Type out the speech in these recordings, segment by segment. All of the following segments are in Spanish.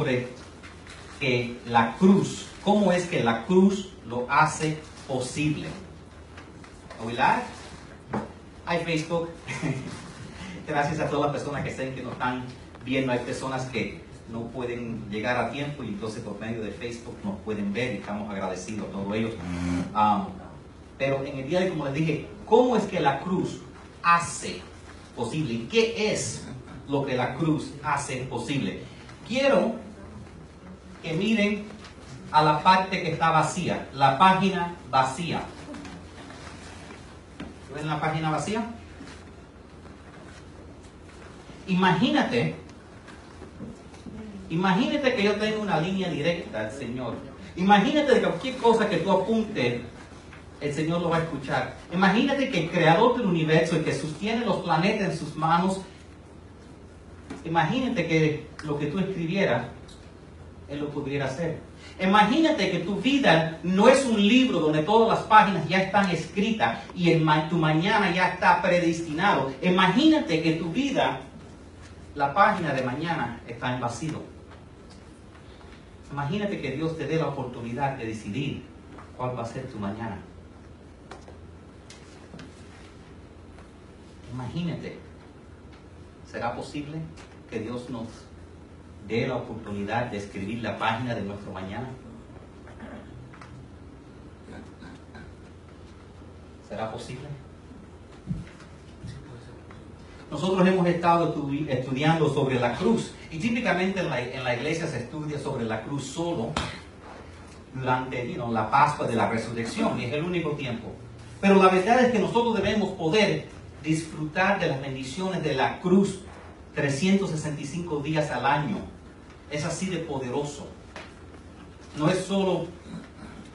sobre que la cruz, cómo es que la cruz lo hace posible. ¿Are we live? Hay Facebook. Gracias a todas las personas que estén que nos están viendo. Hay personas que no pueden llegar a tiempo y entonces por medio de Facebook nos pueden ver y estamos agradecidos a todos ellos. Um, pero en el día de como les dije, ¿cómo es que la cruz hace posible? ¿Qué es lo que la cruz hace posible? Quiero que miren a la parte que está vacía, la página vacía. ¿Ven la página vacía? Imagínate, imagínate que yo tengo una línea directa al Señor. Imagínate que cualquier cosa que tú apuntes, el Señor lo va a escuchar. Imagínate que el creador del universo, el que sostiene los planetas en sus manos, imagínate que lo que tú escribieras, Él lo pudiera hacer. Imagínate que tu vida no es un libro donde todas las páginas ya están escritas y tu mañana ya está predestinado. Imagínate que tu vida, la página de mañana está en vacío. Imagínate que Dios te dé la oportunidad de decidir cuál va a ser tu mañana. Imagínate, ¿será posible que Dios nos dé la oportunidad de escribir la página de nuestro mañana? ¿Será posible? Nosotros hemos estado estu- estudiando sobre la cruz y típicamente en la, en la iglesia se estudia sobre la cruz solo durante you know, la Pascua de la Resurrección y es el único tiempo. Pero la verdad es que nosotros debemos poder disfrutar de las bendiciones de la cruz 365 días al año. Es así de poderoso. No es solo,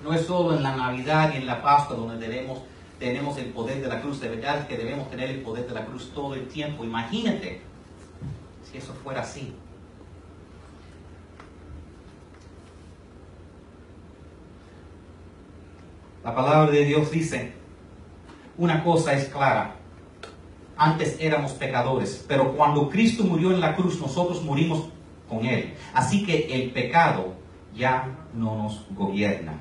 no es solo en la Navidad y en la Pascua donde debemos, tenemos el poder de la cruz. De verdad es que debemos tener el poder de la cruz todo el tiempo. Imagínate si eso fuera así. La palabra de Dios dice, una cosa es clara, antes éramos pecadores, pero cuando Cristo murió en la cruz, nosotros murimos con Él. Así que el pecado ya no nos gobierna.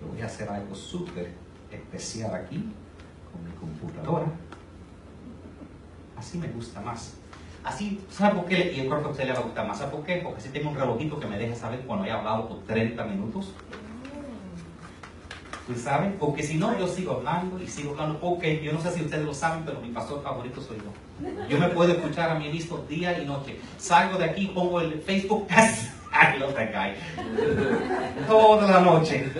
Yo voy a hacer algo súper especial aquí con mi computadora. Así me gusta más. Así, ¿sabe por qué? Y yo creo que a usted le va a gustar más. ¿Sabe por qué? Porque si tengo un relojito que me deja saber cuando he hablado por 30 minutos. ¿Tú sabes? Porque si no, yo sigo hablando y sigo hablando. Porque yo no sé si ustedes lo saben, pero mi pastor favorito soy yo. Yo me puedo escuchar a mí mismo día y noche. Salgo de aquí, pongo el Facebook. I love that guy. Toda la noche.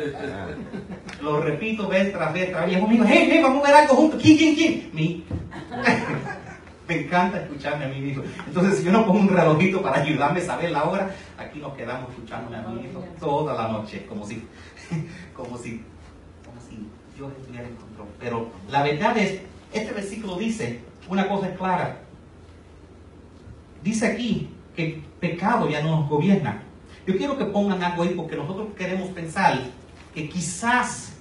Lo repito vez tras vez tras vez. Conmigo, hey, hey, vamos a ver algo juntos. ¿Quién, quién, quién? Mi. Me encanta escucharme a mí mismo. Entonces, si yo no pongo un relojito para ayudarme a saber la hora, aquí nos quedamos escuchándome a mí mismo toda la noche, como si, como si, yo estuviera en control. Pero la verdad es, este versículo dice, una cosa clara. Dice aquí que pecado ya no nos gobierna. Yo quiero que pongan algo ahí porque nosotros queremos pensar que quizás,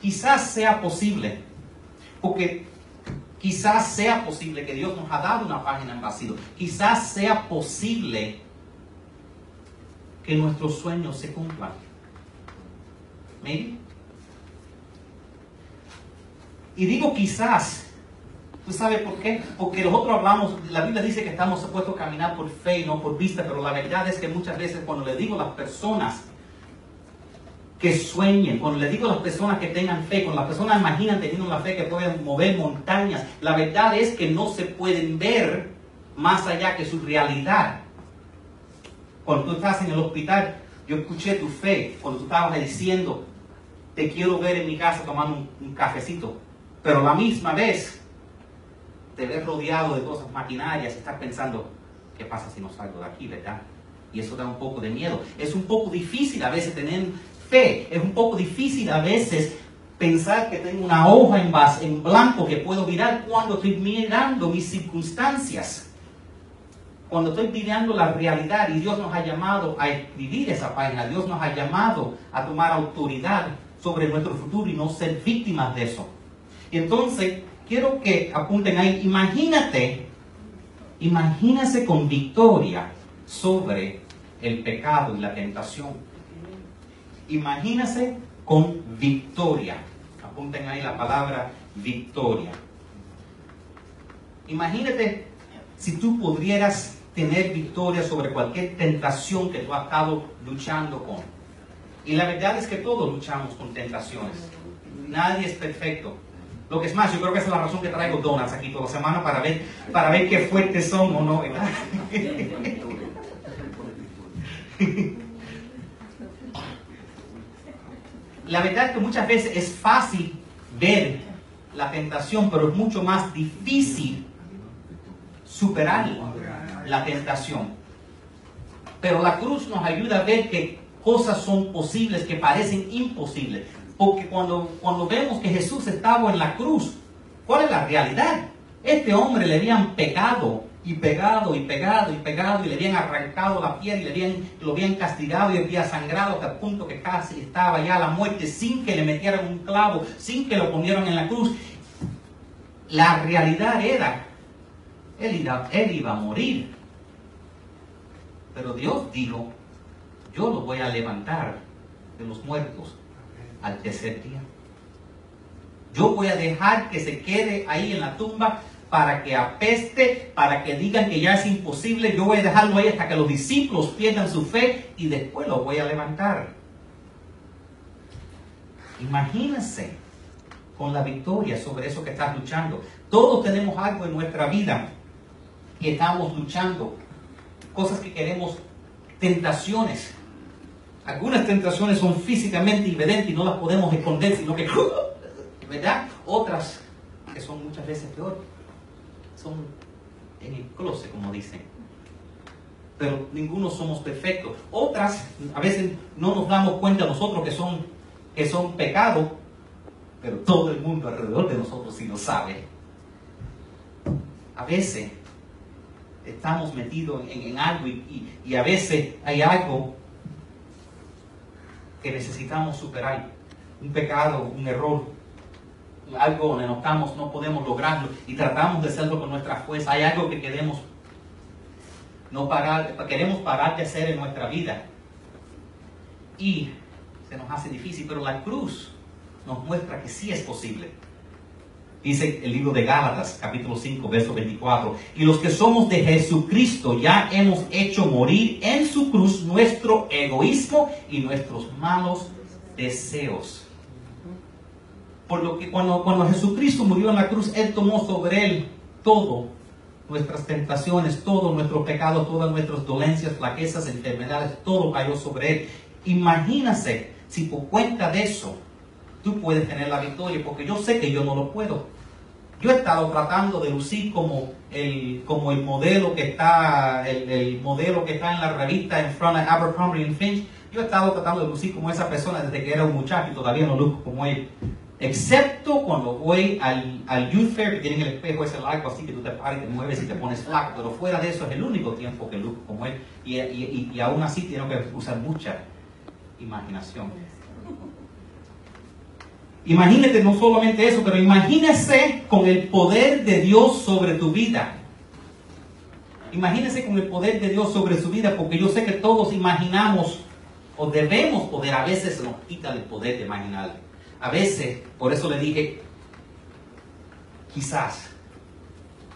quizás sea posible, porque quizás sea posible que Dios nos ha dado una página en vacío, quizás sea posible que nuestros sueños se cumplan. Maybe. Y digo quizás, ¿Tú sabes por qué? Porque nosotros hablamos, la Biblia dice que estamos supuestos a caminar por fe y no por vista, pero la verdad es que muchas veces cuando le digo a las personas que sueñen, cuando le digo a las personas que tengan fe, cuando las personas imaginan teniendo la fe que pueden mover montañas, la verdad es que no se pueden ver más allá que su realidad. Cuando tú estás en el hospital, yo escuché tu fe, cuando tú estabas diciendo, te quiero ver en mi casa tomando un, un cafecito, pero la misma vez te ves rodeado de cosas maquinarias y estás pensando, ¿qué pasa si no salgo de aquí, verdad? Y eso da un poco de miedo. Es un poco difícil a veces tener fe, es un poco difícil a veces pensar que tengo una hoja en, base, en blanco que puedo mirar cuando estoy mirando mis circunstancias. Cuando estoy mirando la realidad y Dios nos ha llamado a escribir esa página, Dios nos ha llamado a tomar autoridad sobre nuestro futuro y no ser víctimas de eso. Entonces, quiero que apunten ahí, imagínate, imagínese con victoria sobre el pecado y la tentación. Imagínese con victoria. Apunten ahí la palabra victoria. Imagínate si tú pudieras tener victoria sobre cualquier tentación que tú has estado luchando con. Y la verdad es que todos luchamos con tentaciones. Nadie es perfecto. Lo que es más, yo creo que esa es la razón que traigo donuts aquí toda la semana para ver, para ver qué fuertes son o no. La verdad es que muchas veces es fácil ver la tentación, pero es mucho más difícil superar la tentación. Pero la cruz nos ayuda a ver que cosas son posibles que parecen imposibles. Porque cuando, cuando vemos que Jesús estaba en la cruz, ¿cuál es la realidad? Este hombre le habían pecado y pegado y pegado y pegado y le habían arrancado la piel y le habían, lo habían castigado y había sangrado hasta el punto que casi estaba ya a la muerte sin que le metieran un clavo, sin que lo ponieran en la cruz. La realidad era, él iba, él iba a morir. Pero Dios dijo, yo lo voy a levantar de los muertos al tercer día. Yo voy a dejar que se quede ahí en la tumba para que apeste, para que digan que ya es imposible. Yo voy a dejarlo ahí hasta que los discípulos pierdan su fe y después lo voy a levantar. Imagínense con la victoria sobre eso que estás luchando. Todos tenemos algo en nuestra vida que estamos luchando. Cosas que queremos, tentaciones. Algunas tentaciones son físicamente evidentes y no las podemos esconder, sino que, ¿verdad? Otras que son muchas veces peor, son en el closet, como dicen. Pero ninguno somos perfectos. Otras, a veces no nos damos cuenta nosotros que son, que son pecados, pero todo el mundo alrededor de nosotros sí lo sabe. A veces estamos metidos en, algo y, y, a veces hay algo que necesitamos superar. Un pecado, un error, algo donde no estamos, no podemos lograrlo y tratamos de hacerlo con nuestra fuerza. Hay algo que queremos no parar, queremos parar de hacer en nuestra vida. Y se nos hace difícil, pero la cruz nos muestra que sí es posible. Dice el libro de Gálatas, capítulo 5, verso 24. Y los que somos de Jesucristo ya hemos hecho morir en su cruz nuestro egoísmo y nuestros malos deseos. Por lo que cuando, cuando Jesucristo murió en la cruz, Él tomó sobre Él todo, nuestras tentaciones, todos nuestros pecados, todas nuestras dolencias, flaquezas, enfermedades, todo cayó sobre Él. Imagínase si por cuenta de eso tú puedes tener la victoria, porque yo sé que yo no lo puedo. Yo he estado tratando de lucir como el, como el modelo que está, el, modelo que está en la revista en front de Abercrombie Finch. Yo he estado tratando de lucir como esa persona desde que era un muchacho y todavía no luzco como él. Excepto cuando voy al, al Youth Fair que tienen el espejo ese largo así que tú te paras y te mueves y te pones flaco. Pero fuera de eso es el único tiempo que luzco como él. Y, y, y aún así tengo que usar mucha imaginación. Imagínate no solamente eso, pero imagínese con el poder de Dios sobre tu vida. Imagínese con el poder de Dios sobre su vida, porque yo sé que todos imaginamos o debemos poder, a veces nos quita el poder de imaginar. A veces, por eso le dije, quizás,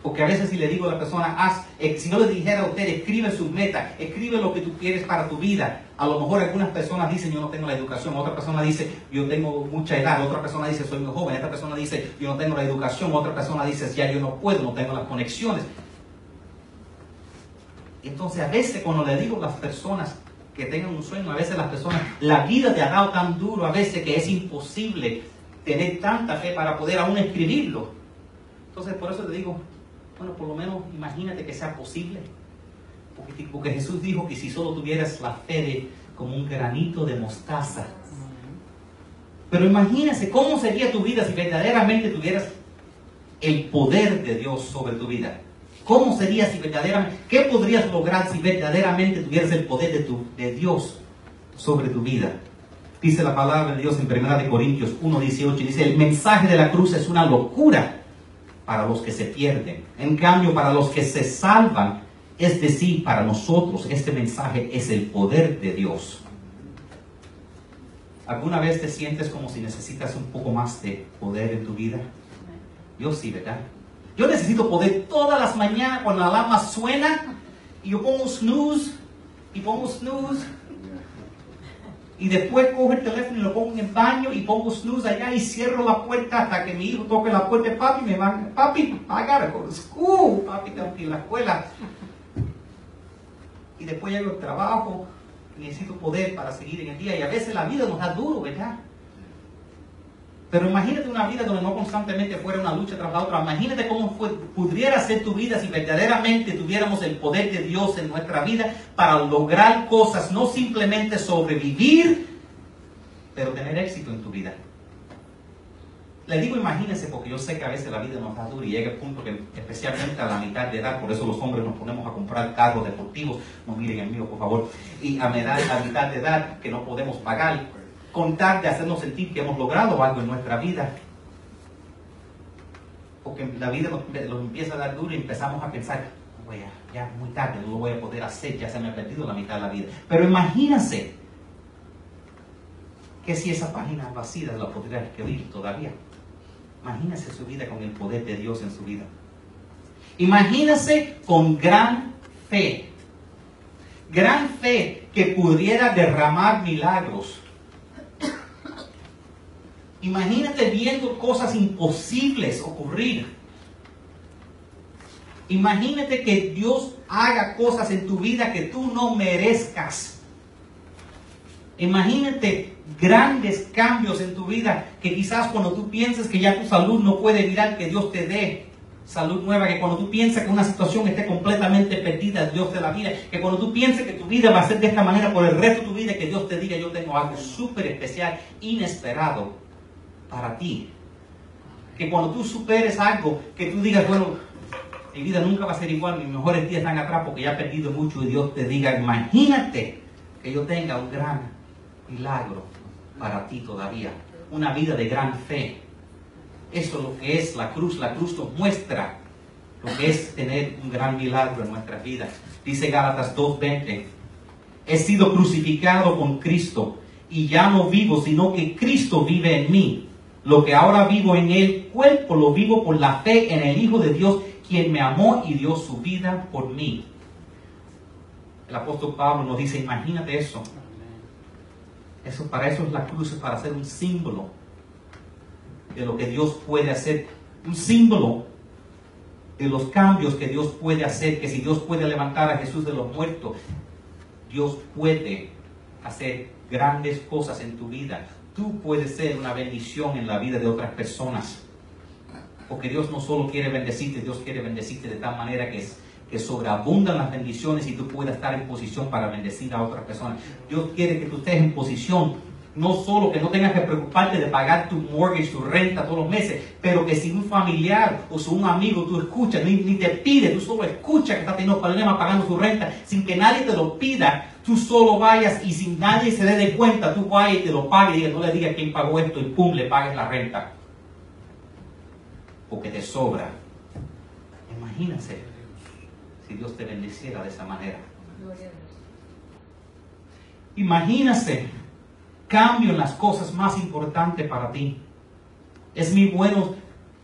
porque a veces si le digo a la persona, eh, si no le dijera a usted, escribe sus metas, escribe lo que tú quieres para tu vida. A lo mejor algunas personas dicen, yo no tengo la educación, otra persona dice, yo tengo mucha edad, otra persona dice, soy muy joven, otra persona dice, yo no tengo la educación, otra persona dice, ya yo no puedo, no tengo las conexiones. Entonces a veces cuando le digo a las personas que tengan un sueño, a veces las personas, la vida te ha dado tan duro a veces que es imposible tener tanta fe para poder aún escribirlo. Entonces por eso te digo, bueno, por lo menos imagínate que sea posible. Porque, Jesús dijo que si solo tuvieras la fe como un granito de mostaza. Pero imagínese cómo sería tu vida si verdaderamente tuvieras el poder de Dios sobre tu vida. ¿Cómo sería si verdaderamente, qué podrías lograr si verdaderamente tuvieras el poder de Dios sobre tu vida? Dice la palabra de Dios en 1 Corintios 1.18, dice, el mensaje de la cruz es una locura para los que se pierden. En cambio, para los que se salvan, Es decir, para nosotros este mensaje es el poder de Dios. ¿Alguna vez te sientes como si necesitas un poco más de poder en tu vida? Yo sí, ¿verdad? Yo necesito poder todas las mañanas cuando la alarma suena y yo pongo snooze y pongo snooze y después cojo el teléfono y lo pongo en el baño y pongo snooze allá y cierro la puerta hasta que mi hijo toque la puerta. Papi, me va, papi, I gotta. Papi, tengo que ir a la escuela. Y después llego al trabajo necesito poder para seguir en el día. Y a veces la vida nos da duro, ¿verdad? Pero imagínate una vida donde no constantemente fuera una lucha tras la otra. Imagínate cómo pudiera ser tu vida si verdaderamente tuviéramos el poder de Dios en nuestra vida para lograr cosas, no simplemente sobrevivir, pero tener éxito en tu vida. Le digo imagínense porque yo sé que a veces la vida nos da duro y llega el punto que especialmente a la mitad de edad, por eso los hombres nos ponemos a comprar carros deportivos, no miren el mío por favor, y a, a mitad de edad que no podemos pagar, contar de hacernos sentir que hemos logrado algo en nuestra vida. Porque la vida nos, empieza a dar duro y empezamos a pensar, ya muy tarde, no lo voy a poder hacer, ya se me ha perdido la mitad de la vida. Pero imagínense que si esa página vacía la podría escribir todavía. Imagínense su vida con el poder de Dios en su vida. Imagínense con gran fe. Gran fe que pudiera derramar milagros Imagínate viendo cosas imposibles ocurrir. Imagínate que Dios haga cosas en tu vida que tú no merezcas. Imagínate grandes cambios en tu vida que quizás cuando tú pienses que ya tu salud no puede virar, que Dios te dé salud nueva, que cuando tú piensas que una situación esté completamente perdida, Dios te la mira, que cuando tú pienses que tu vida va a ser de esta manera por el resto de tu vida, que Dios te diga, yo tengo algo súper especial, inesperado para ti. Que cuando tú superes algo, que tú digas, bueno, mi vida nunca va a ser igual, mis mejores días están atrás porque ya he perdido mucho y Dios te diga, imagínate que yo tenga un gran milagro para ti todavía, una vida de gran fe. Eso es lo que es la cruz, la cruz nos muestra lo que es tener un gran milagro en nuestras vidas. Dice Gálatas 2.20, he sido crucificado con Cristo y ya no vivo, sino que Cristo vive en mí. Lo que ahora vivo en el cuerpo lo vivo por la fe en el Hijo de Dios, quien me amó y dio su vida por mí. El apóstol Pablo nos dice, imagínate eso. Eso para eso es la cruz, para ser un símbolo de lo que Dios puede hacer, un símbolo de los cambios que Dios puede hacer, que si Dios puede levantar a Jesús de los muertos, Dios puede hacer grandes cosas en tu vida tú puedes ser una bendición en la vida de otras personas. Porque Dios no solo quiere bendecirte, Dios quiere bendecirte de tal manera que, que sobreabundan las bendiciones y tú puedas estar en posición para bendecir a otras personas. Dios quiere que tú estés en posición, no solo que no tengas que preocuparte de pagar tu mortgage, tu renta todos los meses, pero que si un familiar o si un amigo tú escuchas, ni, ni te pide, tú solo escuchas que está teniendo problemas pagando su renta, sin que nadie te lo pida, tú solo vayas y sin nadie se dé de cuenta, tú vayas y te lo pagues y no le digas quién pagó esto y pum, le pagues la renta. Porque te sobra. Imagínate si Dios te bendeciera de esa manera. Imagínate cambio en las cosas más importantes para ti. Es muy bueno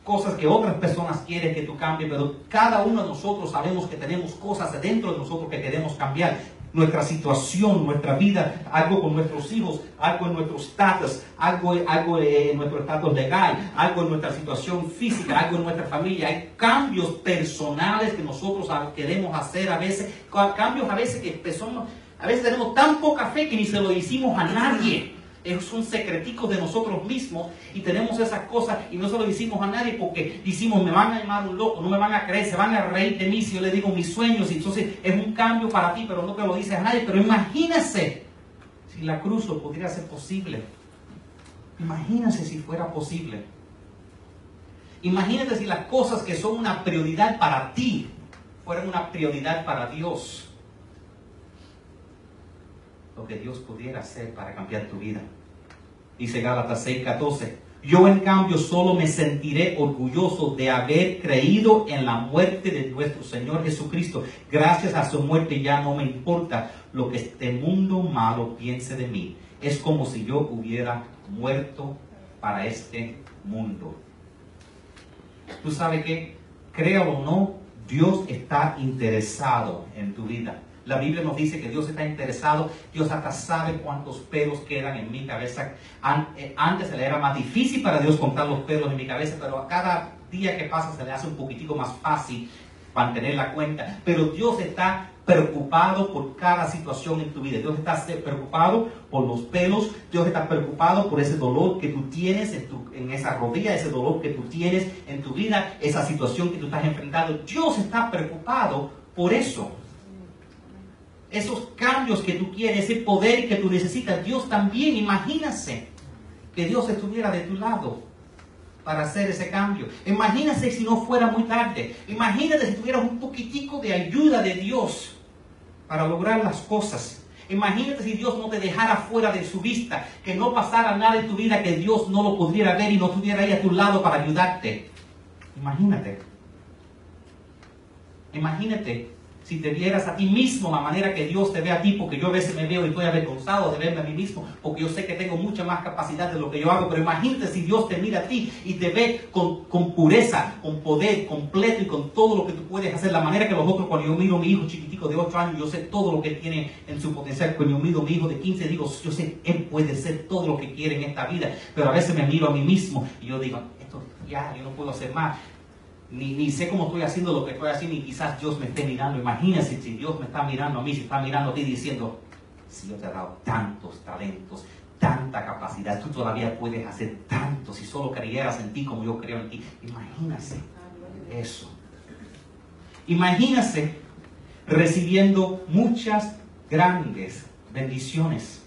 cosas que otras personas quieren que tú cambies, pero cada uno de nosotros sabemos que tenemos cosas dentro de nosotros que queremos cambiar nuestra situación, nuestra vida, algo con nuestros hijos, algo en nuestro estatus, algo, algo en nuestro estatus legal, algo en nuestra situación física, algo en nuestra familia. Hay cambios personales que nosotros queremos hacer a veces, cambios a veces que a veces tenemos tan poca fe que ni se lo decimos a nadie es un secretico de nosotros mismos y tenemos esas cosas y no se lo decimos a nadie porque decimos, me van a llamar un loco, no me van a creer, se van a reír de mí si yo le digo mis sueños. Entonces es un cambio para ti, pero no te lo dices a nadie. Pero imagínese si la cruz lo pudiera ser posible. Imagínese si fuera posible. Imagínate si las cosas que son una prioridad para ti fueran una prioridad para Dios lo que Dios pudiera hacer para cambiar tu vida. Dice Gálatas 6:14, Yo en cambio solo me sentiré orgulloso de haber creído en la muerte de nuestro Señor Jesucristo. Gracias a su muerte ya no me importa lo que este mundo malo piense de mí. Es como si yo hubiera muerto para este mundo. Tú sabes que, créalo o no, Dios está interesado en tu vida. La Biblia nos dice que Dios está interesado, Dios hasta sabe cuántos pelos quedan en mi cabeza. Eh, antes se le era más difícil para Dios contar los pelos en mi cabeza, pero a cada día que pasa se le hace un poquitico más fácil mantener la cuenta. Pero Dios está preocupado por cada situación en tu vida. Dios está preocupado por los pelos. Dios está preocupado por ese dolor que tú tienes en, tu, en esa rodilla, ese dolor que tú tienes en tu vida, esa situación que tú estás enfrentando. Dios está preocupado por eso esos cambios que tú quieres, ese poder que tú necesitas. Dios también, imagínase que Dios estuviera de tu lado para hacer ese cambio. Imagínate si no fuera muy tarde. Imagínate si tuvieras un poquitico de ayuda de Dios para lograr las cosas. Imagínate si Dios no te dejara fuera de su vista, que no pasara nada en tu vida que Dios no lo pudiera ver y no estuviera ahí a tu lado para ayudarte. Imagínate. Imagínate si te vieras a ti mismo la manera que Dios te ve a ti, porque yo a veces me veo y estoy avergonzado de verme a mí mismo, porque yo sé que tengo mucha más capacidad de lo que yo hago, pero imagínate si Dios te mira a ti y te ve con, pureza, con poder completo y con todo lo que tú puedes hacer, la manera que los otros, cuando yo miro a mi hijo chiquitico de 8 años, yo sé todo lo que tiene en su potencial, cuando yo miro a mi hijo de 15, digo, yo sé, él puede ser todo lo que quiere en esta vida, pero a veces me miro a mí mismo y yo digo, esto ya, yo no puedo hacer más ni, sé cómo estoy haciendo lo que estoy haciendo y quizás Dios me esté mirando. Imagínense si Dios me está mirando a mí, si está mirando a ti diciendo, si yo te he dado tantos talentos, tanta capacidad, tú todavía puedes hacer tanto si solo creyeras en ti como yo creo en ti. Imagínense eso. Imagínense recibiendo muchas grandes bendiciones.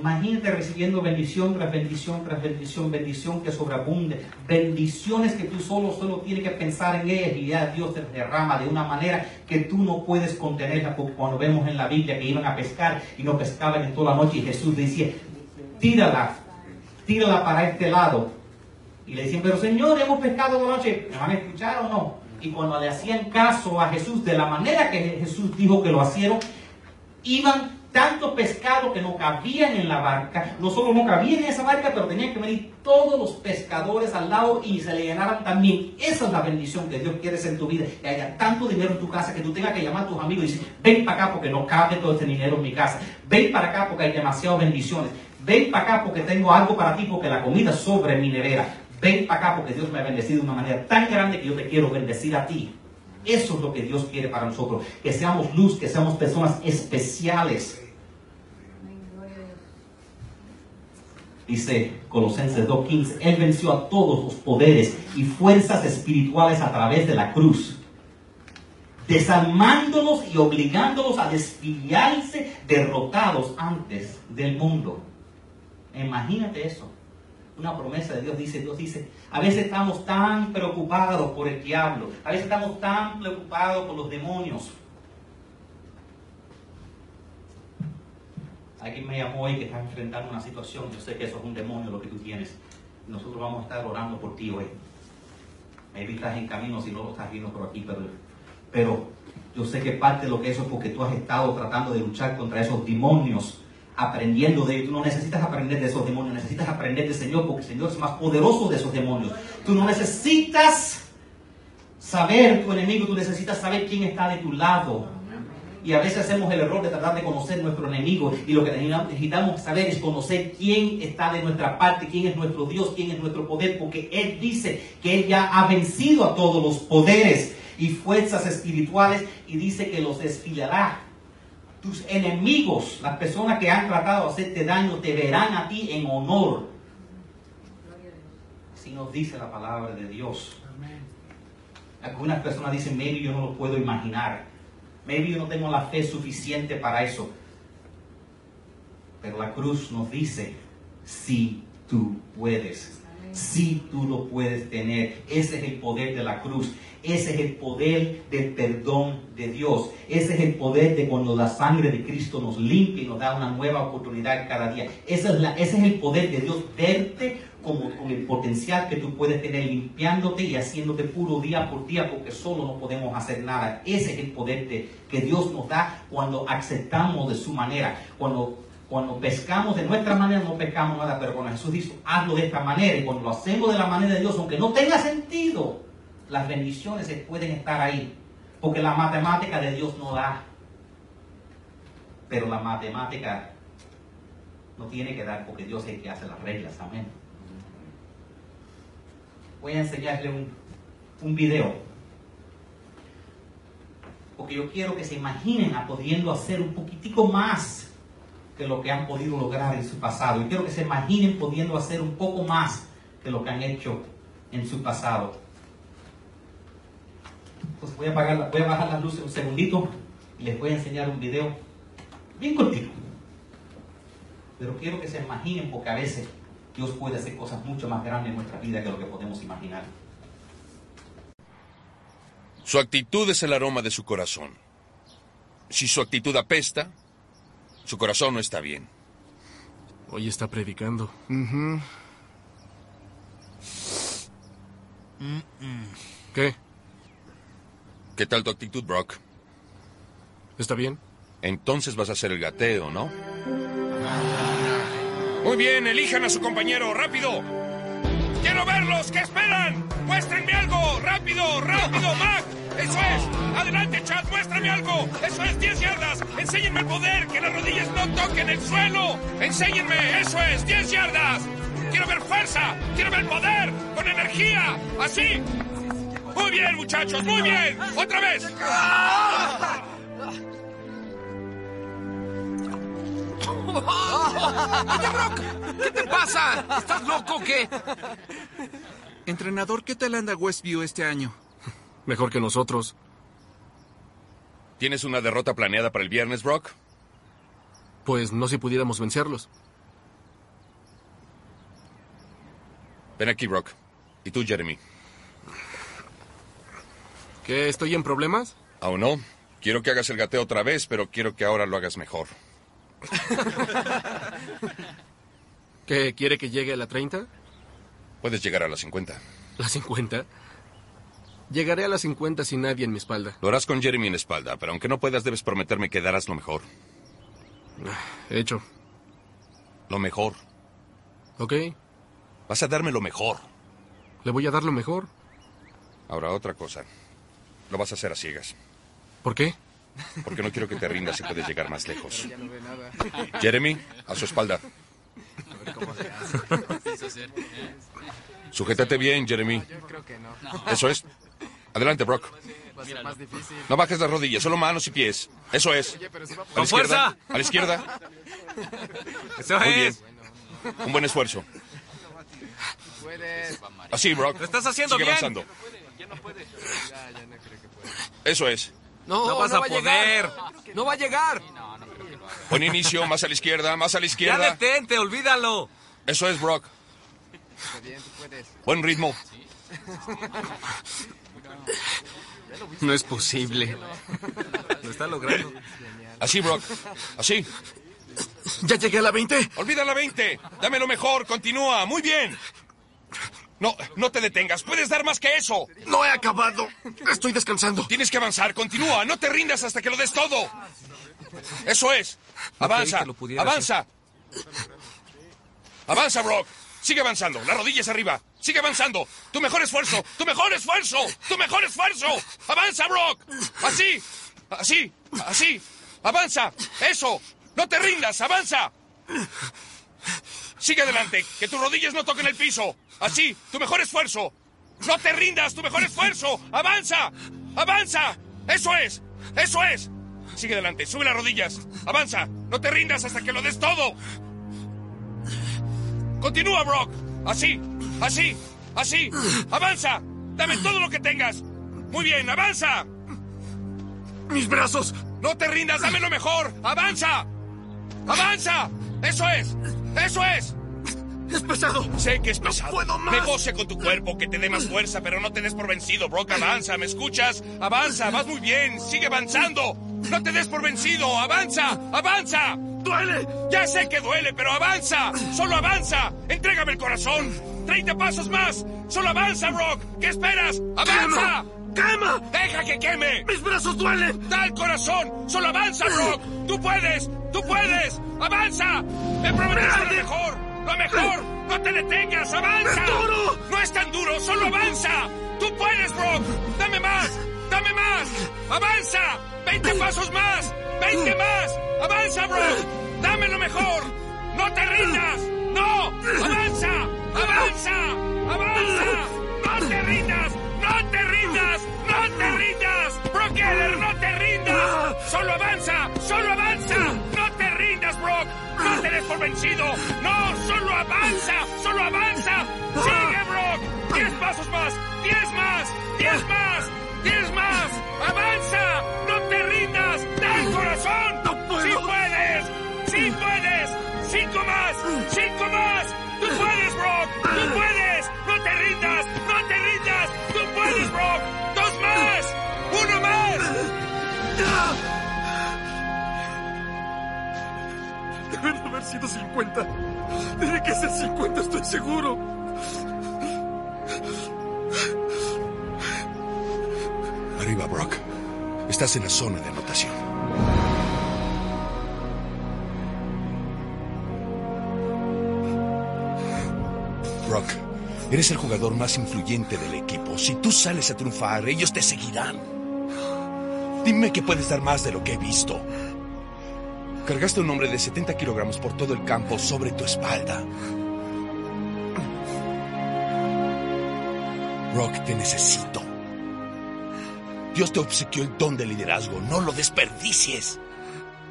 Imagínate recibiendo bendición tras bendición tras bendición, bendición que sobreabunde, bendiciones que tú solo, solo tienes que pensar en ellas y ya Dios te derrama de una manera que tú no puedes contenerla. Porque cuando vemos en la Biblia que iban a pescar y no pescaban en toda la noche y Jesús decía, tírala, tírala para este lado. Y le decían, pero Señor, hemos pescado toda la noche, ¿me van a escuchar o no? Y cuando le hacían caso a Jesús de la manera que Jesús dijo que lo hicieron, iban tanto pescado que no cabían en la barca. No solo no cabían en esa barca, pero tenían que venir todos los pescadores al lado y se le llenaran también. Esa es la bendición que Dios quiere en tu vida. Que haya tanto dinero en tu casa que tú tengas que llamar a tus amigos y decir, ven para acá porque no cabe todo este dinero en mi casa. Ven para acá porque hay demasiadas bendiciones. Ven para acá porque tengo algo para ti porque la comida sobre mi nevera. Ven para acá porque Dios me ha bendecido de una manera tan grande que yo te quiero bendecir a ti. Eso es lo que Dios quiere para nosotros. Que seamos luz, que seamos personas especiales Dice Colosenses 2.15, Él venció a todos los poderes y fuerzas espirituales a través de la cruz, desarmándolos y obligándolos a desfiliarse derrotados antes del mundo. Imagínate eso. Una promesa de Dios dice, Dios dice, a veces estamos tan preocupados por el diablo, a veces estamos tan preocupados por los demonios, Alguien me llamó hoy que está enfrentando una situación. Yo sé que eso es un demonio lo que tú tienes. Nosotros vamos a estar orando por ti hoy. Maybe estás en camino si no lo estás viendo por aquí, pero, pero yo sé que parte de lo que eso es porque tú has estado tratando de luchar contra esos demonios, aprendiendo de ellos. Tú no necesitas aprender de esos demonios, necesitas aprender del Señor porque el Señor es más poderoso de esos demonios. Tú no necesitas saber tu enemigo, tú necesitas saber quién está de tu lado. Y a veces hacemos el error de tratar de conocer nuestro enemigo. Y lo que necesitamos saber es conocer quién está de nuestra parte, quién es nuestro Dios, quién es nuestro poder. Porque Él dice que Él ya ha vencido a todos los poderes y fuerzas espirituales y dice que los desfilará. Tus enemigos, las personas que han tratado de hacerte daño, te verán a ti en honor. Así nos dice la palabra de Dios. Algunas personas dicen, maybe yo no lo puedo imaginar. Maybe yo no tengo la fe suficiente para eso. Pero la cruz nos dice, si tú puedes. Sí, tú lo puedes tener. Ese es el poder de la cruz. Ese es el poder del perdón de Dios. Ese es el poder de cuando la sangre de Cristo nos limpia y nos da una nueva oportunidad cada día. Ese es, ese es el poder de Dios, verte con el potencial que tú puedes tener limpiándote y haciéndote puro día por día porque solo no podemos hacer nada. Ese es el poder de, que Dios nos da cuando aceptamos de su manera. Cuando cuando pescamos de nuestra manera no pescamos nada, pero cuando Jesús dice, hazlo de esta manera, y cuando lo hacemos de la manera de Dios, aunque no tenga sentido, las bendiciones pueden estar ahí. Porque la matemática de Dios no da. Pero la matemática no tiene que dar porque Dios es el que hace las reglas. Amén. Voy a enseñarle un, un video. Porque yo quiero que se imaginen pudiendo hacer un poquitico más que lo que han podido lograr en su pasado. Y quiero que se imaginen pudiendo hacer un poco más que lo que han hecho en su pasado. Entonces voy a, apagar, voy a bajar las luces un segundito y les voy a enseñar un video bien cortito. Pero quiero que se imaginen porque a veces Dios puede hacer cosas mucho más grandes en nuestra vida que lo que podemos imaginar. Su actitud es el aroma de su corazón. Si su actitud apesta, su corazón no está bien. Hoy está predicando. ¿Qué? ¿Qué tal tu actitud, Brock? ¿Está bien? Entonces vas a hacer el gateo, ¿no? Muy bien, elijan a su compañero, rápido. Quiero verlos, ¿qué esperan? Muéstrenme algo, rápido, rápido, Mac. Eso es. Adelante, Chad, muéstrame algo. Eso es, 10 yardas. Enséñenme el poder, que las rodillas no toquen el suelo. Enséñenme, eso es, 10 yardas. Quiero ver fuerza, quiero ver poder, con energía, así. Muy bien, muchachos, muy bien. Otra vez. Oye, Brock, ¿qué te pasa? ¿Estás loco o qué? Entrenador, ¿qué tal anda Westview este año? Mejor que nosotros. ¿Tienes una derrota planeada para el viernes, Brock? Pues no si pudiéramos vencerlos. Ven aquí, Brock. Y tú, Jeremy. ¿Qué? ¿Estoy en problemas? Aún no. Quiero que hagas el gateo otra vez, pero quiero que ahora lo hagas mejor. ¿Qué? ¿Quiere que llegue a la 30? Puedes llegar a las 50. ¿La 50? Llegaré a las 50 sin nadie en mi espalda. Lo harás con Jeremy en la espalda, pero aunque no puedas, debes prometerme que darás lo mejor. Hecho. Lo mejor. ¿Ok? Vas a darme lo mejor. Le voy a dar lo mejor. Ahora, otra cosa. Lo vas a hacer a ciegas. ¿Por qué? Porque no quiero que te rindas y puedes llegar más lejos. Jeremy, a su espalda. Sujétate bien, Jeremy. Eso es. Adelante, Brock. No bajes las rodillas, solo manos y pies. Eso es. A la ¡Con fuerza! A la izquierda. Eso Muy bien. es. Un buen esfuerzo. Así, Brock. Lo estás haciendo Sigue bien. avanzando. Eso es. No, No vas a llegar. poder. No va a llegar. Buen inicio, más a la izquierda, más a la Ya izquierda. detente, olvídalo. Eso es, Brock. Buen ritmo. No es posible. Lo está logrando. Así, Brock. Así. ¿Ya llegué a la 20? Olvida la 20. Dame lo mejor. Continúa. Muy bien. No, no te detengas. Puedes dar más que eso. No he acabado. Estoy descansando. Tienes que avanzar. Continúa. No te rindas hasta que lo des todo. Eso es. Avanza. Avanza. Avanza, Brock. Sigue avanzando. Las rodillas arriba. Sigue avanzando. Tu mejor esfuerzo. Tu mejor esfuerzo. Tu mejor esfuerzo. Avanza, Brock. Así. Así. Así. Avanza. Eso. No te rindas. Avanza. Sigue adelante. Que tus rodillas no toquen el piso. Así. Tu mejor esfuerzo. No te rindas. Tu mejor esfuerzo. Avanza. Avanza. Eso es. Eso es. Sigue adelante. Sube las rodillas. Avanza. No te rindas hasta que lo des todo. Continúa, Brock. Así. Así. Así. Avanza. Dame todo lo que tengas. Muy bien. Avanza. ¡Mis brazos! No te rindas. Dame lo mejor. Avanza. Avanza. Eso es. Eso es. Es pesado. Sé que es pesado. puedo más. Negocia con tu cuerpo, que te dé más fuerza, pero no te des por vencido, Brock. Avanza, ¿me escuchas? Avanza, vas muy bien. Sigue avanzando. No te des por vencido. Avanza, avanza. ¡Duele! Ya sé que duele, pero avanza. Solo avanza. Entrégame el corazón. 30 pasos más. Solo avanza, Brock. ¿Qué esperas? ¡Avanza! ¡Quema! ¡Deja que queme! ¡Mis brazos duelen! ¡Da el corazón! ¡Solo avanza, Brock! ¡Tú puedes! ¡Tú puedes! ¡Avanza! ¡Me prometiste lo mejor! ¡Lo mejor! ¡No te detengas! ¡Avanza! ¡Es duro! ¡No es tan duro! ¡Solo avanza! ¡Tú puedes, Brock! ¡Dame más! ¡Dame más! ¡Avanza! ¡20 pasos más! ¡20 más! ¡Avanza, Brock! ¡Dame lo mejor! ¡No te rindas! ¡No! ¡Avanza! ¡Avanza! ¡Avanza! ¡No te rindas! ¡No te rindas! ¡No te rindas! ¡Brock no te rindas! ¡Solo avanza! ¡Solo avanza! ¡No te rindas, Brock! ¡No te des por vencido! ¡No! ¡Solo avanza! ¡Solo avanza! ¡Sigue, Brock! ¡Diez pasos más! ¡Diez más! ¡Diez más! ¡Diez más! ¡Avanza! ¡No te rindas! ¡Da el corazón! ¡No puedo! ¡Sí puedes! ¡Sí puedes! ¡Cinco más! ¡Cinco más! ¡Tú puedes, Brock! ¡Tú puedes! ¡No te rindas! ¡No te rindas! ¡Tú puedes, Brock! ¡Dos más! ¡Uno más! Deben haber sido 50. Tiene que ser 50, estoy seguro. Arriba, Brock. Estás en la zona de anotación. Eres el jugador más influyente del equipo. Si tú sales a triunfar, ellos te seguirán. Dime que puedes dar más de lo que he visto. Cargaste un hombre de 70 kilogramos por todo el campo sobre tu espalda. Brock, te necesito. Dios te obsequió el don de liderazgo. No lo desperdicies.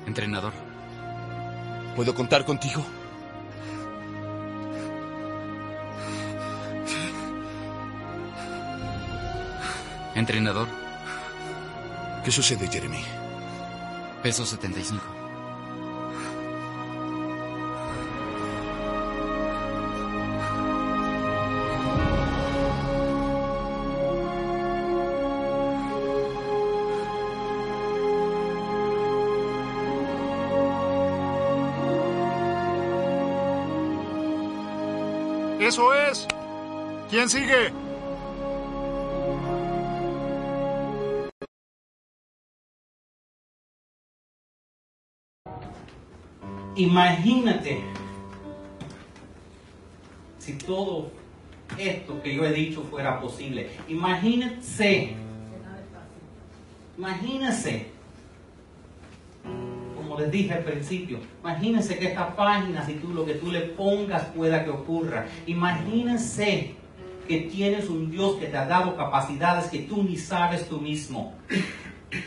Entrenador, ¿Puedo contar contigo? Entrenador, ¿Qué sucede, Jeremy? peso 75. Eso es. ¿Quién sigue? Imagínate si todo esto que yo he dicho fuera posible. Imagínense. Imagínense. Como les dije al principio, imagínense que esta página, si tú lo que tú le pongas pueda que ocurra. Imagínense que tienes un Dios que te ha dado capacidades que tú ni sabes tú mismo.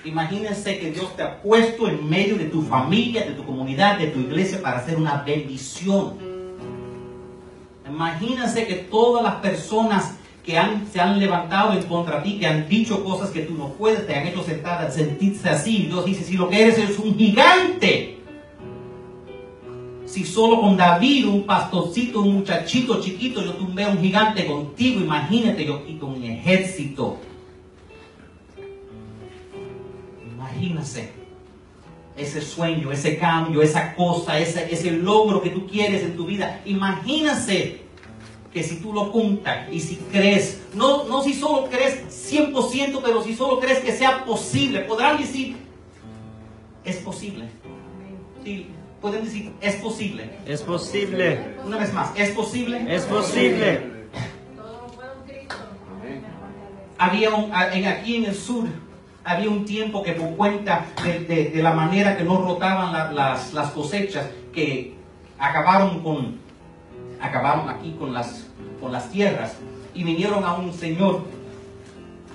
Imagínense que Dios te ha puesto en medio de tu familia, de tu comunidad, de tu iglesia para hacer una bendición. Imagínense que todas las personas que se han levantado en contra ti, que han dicho cosas que tú no puedes, te han hecho sentar, sentirse así. Dios dice, si lo que eres es un gigante. Si solo con David, un pastorcito, un muchachito chiquito, yo tumbé a un gigante contigo, imagínate, yo quito un ejército. Imagínese ese sueño, ese cambio, esa cosa, ese, ese logro que tú quieres en tu vida. Imagínese que si tú lo juntas y si crees, no, no si solo crees 100%, pero si solo crees que sea posible, podrán decir, es posible. Sí, pueden decir, es posible. Es posible, Una vez más, es posible. es posible. había un, en, aquí en el sur había un tiempo que por cuenta de, la manera que no rotaban la- las, las cosechas que acabaron con acabaron aquí con las con las tierras. Y vinieron a un señor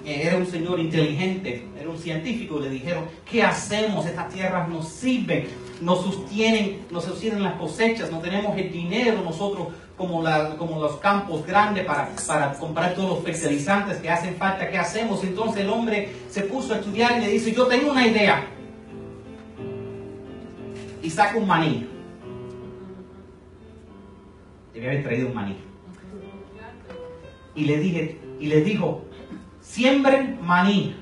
eh, era un señor inteligente era un científico le dijeron qué hacemos estas tierras nos sirven nos sostienen nos sostienen las cosechas no tenemos el dinero nosotros como, la- como los campos grandes para, para comprar todos los fertilizantes que hacen falta, ¿qué hacemos? Entonces el hombre se puso a estudiar y le dice, yo tengo una idea. Y saca un maní. Debía haber traído un maní. Y le dije, y les dijo, siembren maní.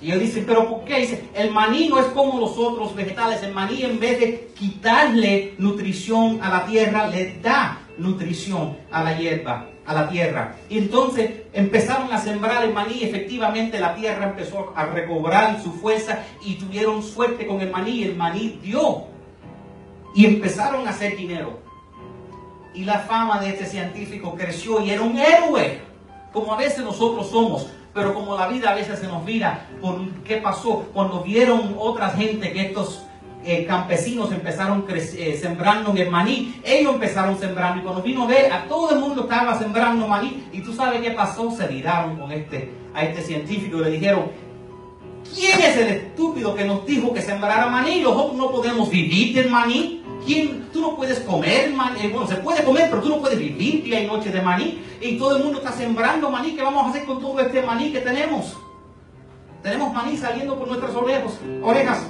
Y ellos dicen, pero ¿por qué? Dice, el maní no es como los otros vegetales. El maní en vez de quitarle nutrición a la tierra, le da nutrición a la hierba, a la tierra. Y entonces empezaron a sembrar el maní. Efectivamente la tierra empezó a recobrar su fuerza y tuvieron suerte con el maní. El maní dio. Y empezaron a hacer dinero. Y la fama de este científico creció y era un héroe, como a veces nosotros somos. Pero como la vida a veces se nos vira por qué pasó cuando vieron otra gente que estos eh, campesinos empezaron eh, sembrando el maní, ellos empezaron sembrando y cuando vino a ver a todo el mundo estaba sembrando maní y tú sabes qué pasó, se viraron con este, a este científico y le dijeron, ¿quién es el estúpido que nos dijo que sembrara maní? Nosotros no podemos vivir del maní. ¿Quién? Tú no puedes comer maní. Bueno, se puede comer, pero tú no puedes vivir día y noche de maní. Y todo el mundo está sembrando maní. ¿Qué vamos a hacer con todo este maní que tenemos? Tenemos maní saliendo por nuestras orejas. orejas.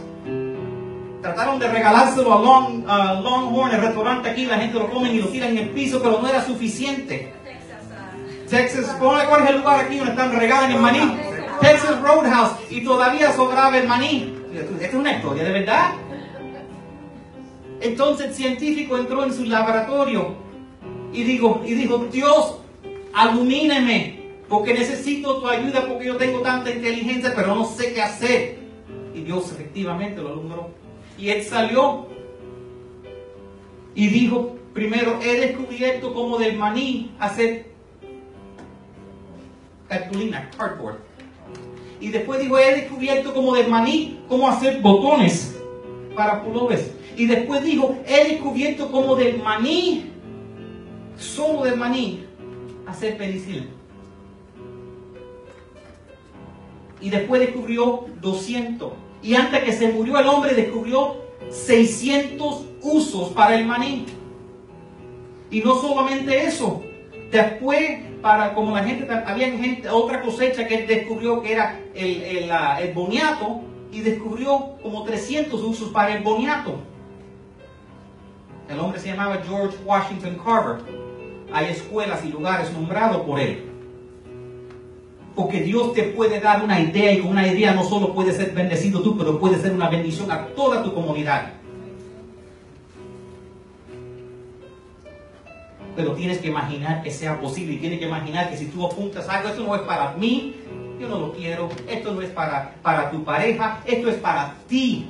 Trataron de regalárselo a Long, Longhorn, el restaurante aquí, la gente lo come y lo tiran en el piso, pero no era suficiente. Texas, ¿cuál cuál es el lugar aquí donde están regalan el maní? Texas Roadhouse, y todavía sobraba el maní. Esta es una historia de verdad. Entonces el científico entró en su laboratorio y dijo, y dijo, Dios, alumíneme, porque necesito tu ayuda, porque yo tengo tanta inteligencia, pero no sé qué hacer. Y Dios efectivamente lo alumbró. Y él salió y dijo, primero, he descubierto cómo del maní hacer cartulina, cardboard. Y después dijo, he descubierto como del maní cómo hacer botones para pullovers. Y después dijo, he descubierto como del maní, solo del maní, hacer penicilina. Y después descubrió 200. Y antes que se murió el hombre, descubrió 600 usos para el maní. Y no solamente eso, después para como la gente había gente otra cosecha que él descubrió que era el, el boniato y descubrió como 300 usos para el boniato. El hombre se llamaba George Washington Carver. Hay escuelas y lugares nombrados por él. Porque Dios te puede dar una idea y con una idea no solo puedes ser bendecido tú, pero puede ser una bendición a toda tu comunidad. Pero tienes que imaginar que sea posible y tienes que imaginar que si tú apuntas algo, esto no es para mí, yo no lo quiero, esto no es para, para tu pareja, esto es para ti.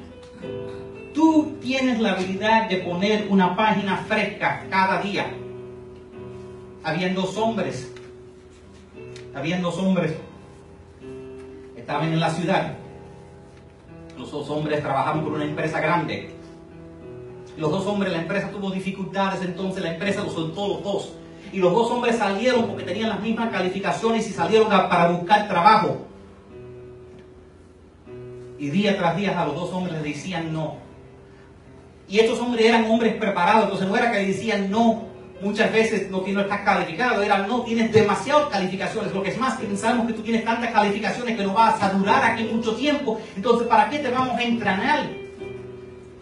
Tú tienes la habilidad de poner una página fresca cada día. Habían dos hombres, habían dos hombres, estaban en la ciudad. Los dos hombres trabajaban por una empresa grande. Los dos hombres, la empresa tuvo dificultades, entonces la empresa los soltó los dos. Y los dos hombres salieron porque tenían las mismas calificaciones y salieron para buscar trabajo. Y día tras día a los dos hombres les decían no. Y estos hombres eran hombres preparados, entonces no era que decían no. Muchas veces no, no estás calificado, era no, tienes demasiadas calificaciones. Lo que es más, pensamos que tú tienes tantas calificaciones que no vas a durar aquí mucho tiempo. Entonces, ¿para qué te vamos a entrenar?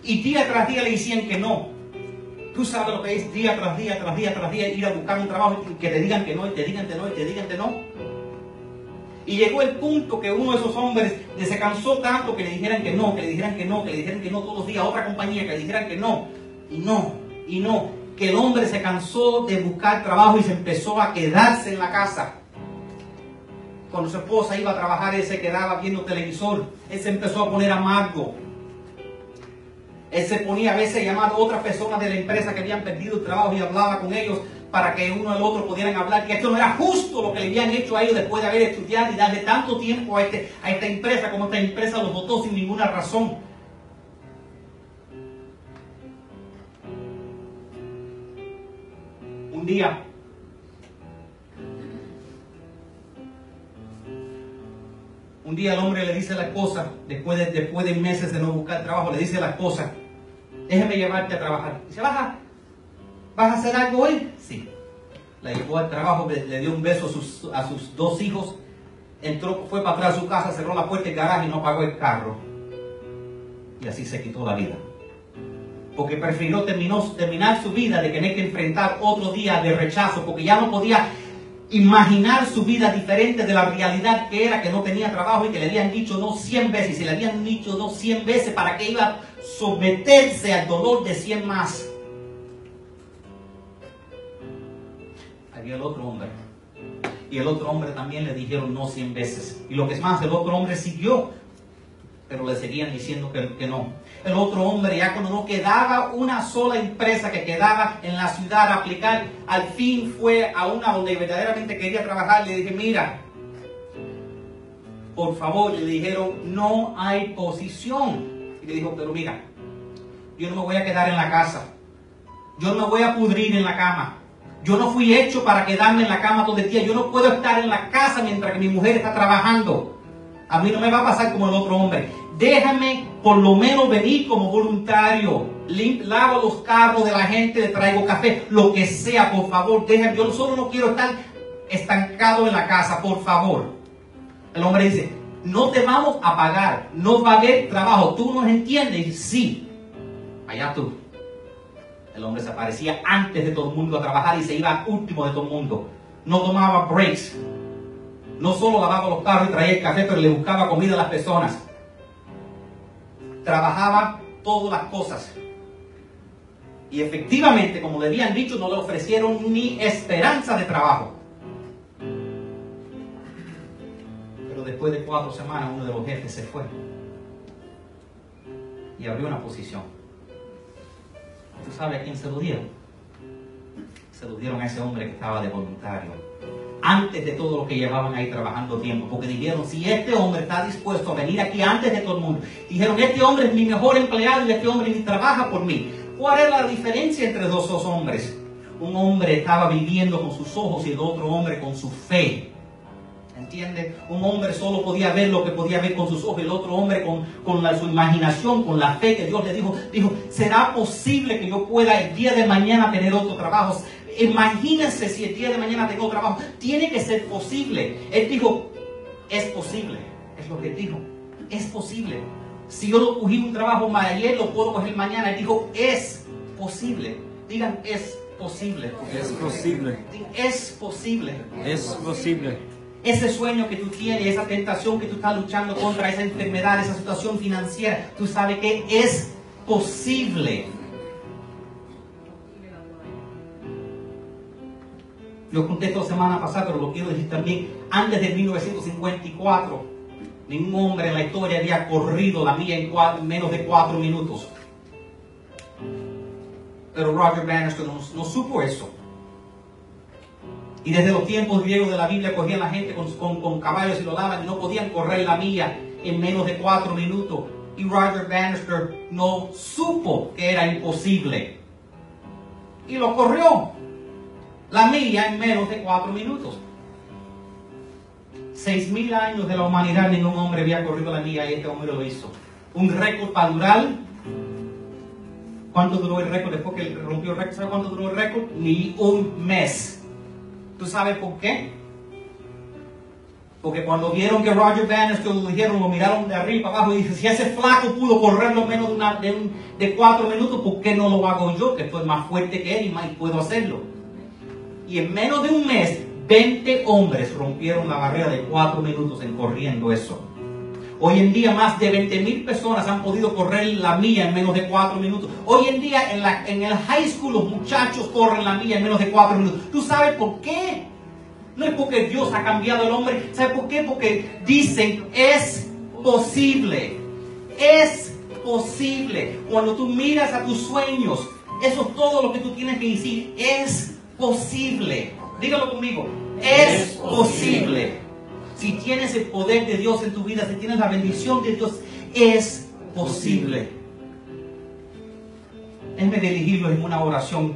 Y día tras día le decían que no. Tú sabes lo que es día tras día, tras día, tras día, ir a buscar un trabajo y que te digan que no, y te digan que no, y te digan que no. Y llegó el punto que uno de esos hombres se cansó tanto que le dijeran que no, que le dijeran que no, que le dijeran que no todos los días otra compañía, que le dijeran que no, y no, y no. Que el hombre se cansó de buscar trabajo y se empezó a quedarse en la casa. Cuando su esposa iba a trabajar, él se quedaba viendo televisor. Él se empezó a poner amargo. Él se ponía a veces a llamar a otras personas de la empresa que habían perdido el trabajo y hablaba con ellos para que uno al otro pudieran hablar, que esto no era justo lo que le habían hecho a ellos después de haber estudiado y darle tanto tiempo a, este, a esta empresa como esta empresa los votó sin ninguna razón. Un día, un día el hombre le dice a la esposa, después de, después de meses de no buscar trabajo, le dice a la esposa, déjame llevarte a trabajar. Dice, ¿vas a, ¿vas a hacer algo hoy? Sí. La llevó al trabajo, le, dio un beso a sus, a dos hijos, entró, fue para atrás de su casa, cerró la puerta del garaje y no pagó el carro. Y así se quitó la vida. porque prefirió terminar su vida de tener que enfrentar otro día de rechazo, porque ya no podía imaginar su vida diferente de la realidad que era, que no tenía trabajo y que le habían dicho no 100 veces, y le habían dicho no 100 veces para que iba a someterse al dolor de 100 más. Había el otro hombre. Y el otro hombre también le dijeron no 100 veces. Y lo que es más, el otro hombre siguió, pero le seguían diciendo que, que no. El otro hombre, ya cuando no quedaba una sola empresa que quedaba en la ciudad a aplicar, al fin fue a una donde verdaderamente quería trabajar. Le dije, mira, por favor, le dijeron, no hay posición. Y le dijo, pero mira, yo no me voy a quedar en la casa. Yo no me voy a pudrir en la cama. Yo no fui hecho para quedarme en la cama todo el día. Yo no puedo estar en la casa mientras que mi mujer está trabajando. A mí no me va a pasar como el otro hombre. Déjame por lo menos venir como voluntario. Lavo los carros de la gente, le traigo café, lo que sea, por favor. Déjame. Yo solo no quiero estar estancado en la casa, por favor. El hombre dice, no te vamos a pagar, no va a haber trabajo. ¿Tú nos entiendes? Sí, allá tú. El hombre se aparecía antes de todo el mundo a trabajar y se iba último de todo el mundo. No tomaba breaks. No solo lavaba los carros y traía el café, pero le buscaba comida a las personas. Trabajaba todas las cosas. Y efectivamente, como le habían dicho, no le ofrecieron ni esperanza de trabajo. Pero después de cuatro semanas, uno de los jefes se fue y abrió una posición. ¿Tú sabes a quién se lo dieron? Se lo dieron a ese hombre que estaba de voluntario. Antes de todo lo que llevaban ahí trabajando tiempo. Porque dijeron, si este hombre está dispuesto a venir aquí antes de todo el mundo. Dijeron, este hombre es mi mejor empleado y este hombre ni trabaja por mí. ¿Cuál era la diferencia entre dos hombres? Un hombre estaba viviendo con sus ojos y el otro hombre con su fe. ¿Entiende? Un hombre solo podía ver lo que podía ver con sus ojos, el otro hombre con, con la- su imaginación, con la fe que Dios le dijo, dijo, ¿será posible que yo pueda el día de mañana tener otro trabajo? Imagínense si el día de mañana tengo trabajo. Tiene que ser posible. Él dijo, es posible. Es lo que dijo. Es posible. Si yo no cogí un trabajo ayer, lo puedo coger mañana. Él dijo, es posible. Digan, es posible. Es posible. Es posible. Es posible. Ese sueño que tú tienes, esa tentación que tú estás luchando contra, esa enfermedad, esa situación financiera, tú sabes que es posible. Yo conté esto semana pasada, pero lo quiero decir también. Antes de 1954, ningún hombre en la historia había corrido la milla en, cua- en menos de cuatro minutos. Pero Roger Bannister no supo eso. Y desde los tiempos griegos de la Biblia cogían la gente con, con- con caballos y lo daban y no podían correr la milla en menos de cuatro minutos. Y Roger Bannister no supo que era imposible. Y lo corrió. La milla en menos de cuatro minutos. Seis mil años de la humanidad ningún hombre había corrido la milla y este hombre lo hizo. Un récord para durar. ¿Cuánto duró el récord después que rompió el récord? ¿Sabe cuánto duró el récord? Ni un mes. ¿Tú sabes por qué? Porque cuando vieron que Roger Bannister lo dijeron, lo miraron de arriba abajo y dijeron, si ese flaco pudo correrlo en menos de, cuatro minutos, ¿por qué no lo hago yo? Que estoy más fuerte que él y puedo hacerlo. Y en menos de un mes, 20 hombres rompieron la barrera de cuatro minutos en corriendo eso. Hoy en día más de 20 mil personas han podido correr la milla en menos de cuatro minutos. Hoy en día en, la, en el high school los muchachos corren la milla en menos de cuatro minutos. ¿Tú sabes por qué? No es porque Dios ha cambiado el hombre. ¿Sabes por qué? Porque dicen es posible. Es posible. Cuando tú miras a tus sueños, eso es todo lo que tú tienes que decir. Es posible. Dígalo conmigo. Es posible. Si tienes el poder de Dios en tu vida, si tienes la bendición de Dios, es posible. Déjenme dirigirlos en una oración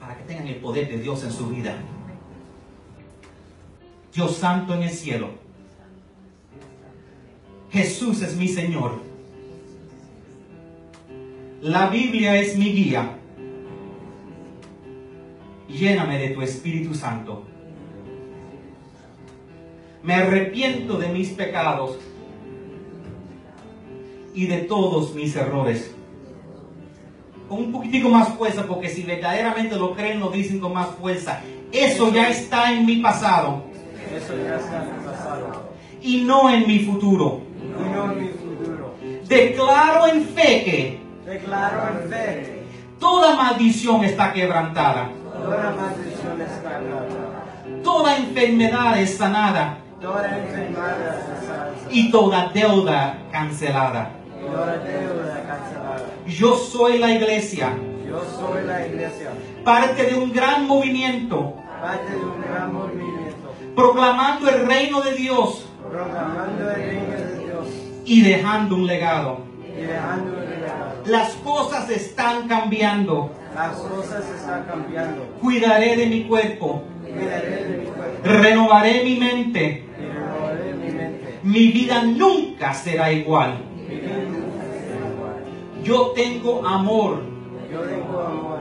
para que tengan el poder de Dios en su vida. Dios Santo en el cielo. Jesús es mi Señor. La Biblia es mi guía. Lléname de tu Espíritu Santo. Me arrepiento de mis pecados y de todos mis errores. Con un poquitico más fuerza, porque si verdaderamente lo creen, lo dicen con más fuerza. Eso ya está en mi pasado Eso ya está en el pasado. y no en mi futuro. Y no en mi futuro. Declaro en fe que Declaro en fe. toda maldición está quebrantada, Toda maldición está acabada. toda enfermedad es sanada Toda enfermedad y toda deuda cancelada. Toda deuda cancelada. Yo soy la iglesia, Yo soy la iglesia. parte de un gran movimiento, Parte de un gran movimiento. proclamando el reino de Dios Proclamando el reino de Dios. y dejando un legado. Y dejando el legado. Las cosas están cambiando. Las cosas están cambiando. Cuidaré de mi cuerpo, Cuidaré de mi cuerpo. renovaré mi mente. Mi vida nunca será igual. Yo tengo amor, Yo tengo amor,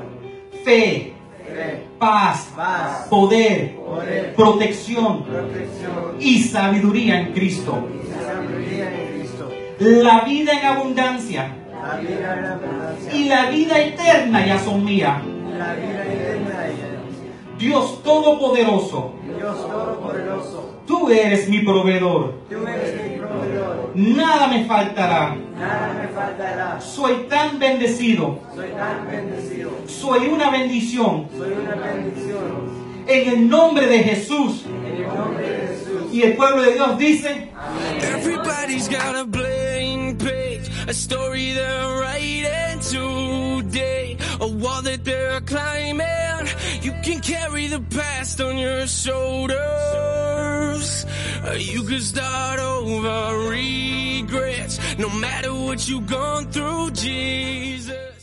fe, fe, paz, paz, poder, poder, protección protección y sabiduría en Cristo. y sabiduría en Cristo. La vida en abundancia La vida en abundancia. y la vida eterna ya son mías. La vida eterna ella. Dios Todopoderoso, Dios Todopoderoso. tú eres mi proveedor. Tú eres mi proveedor. Nada me faltará. Nada me faltará. Soy tan bendecido. Soy tan bendecido. Soy una bendición. Soy una bendición. En el nombre de Jesús. En el nombre de Jesús. Y el pueblo de Dios dice, Everybody's got a blank page, a story they're writing today, a wall that they're climbing. You can carry the past on your shoulders. You can start over regrets, no matter what you've gone through, Jesus.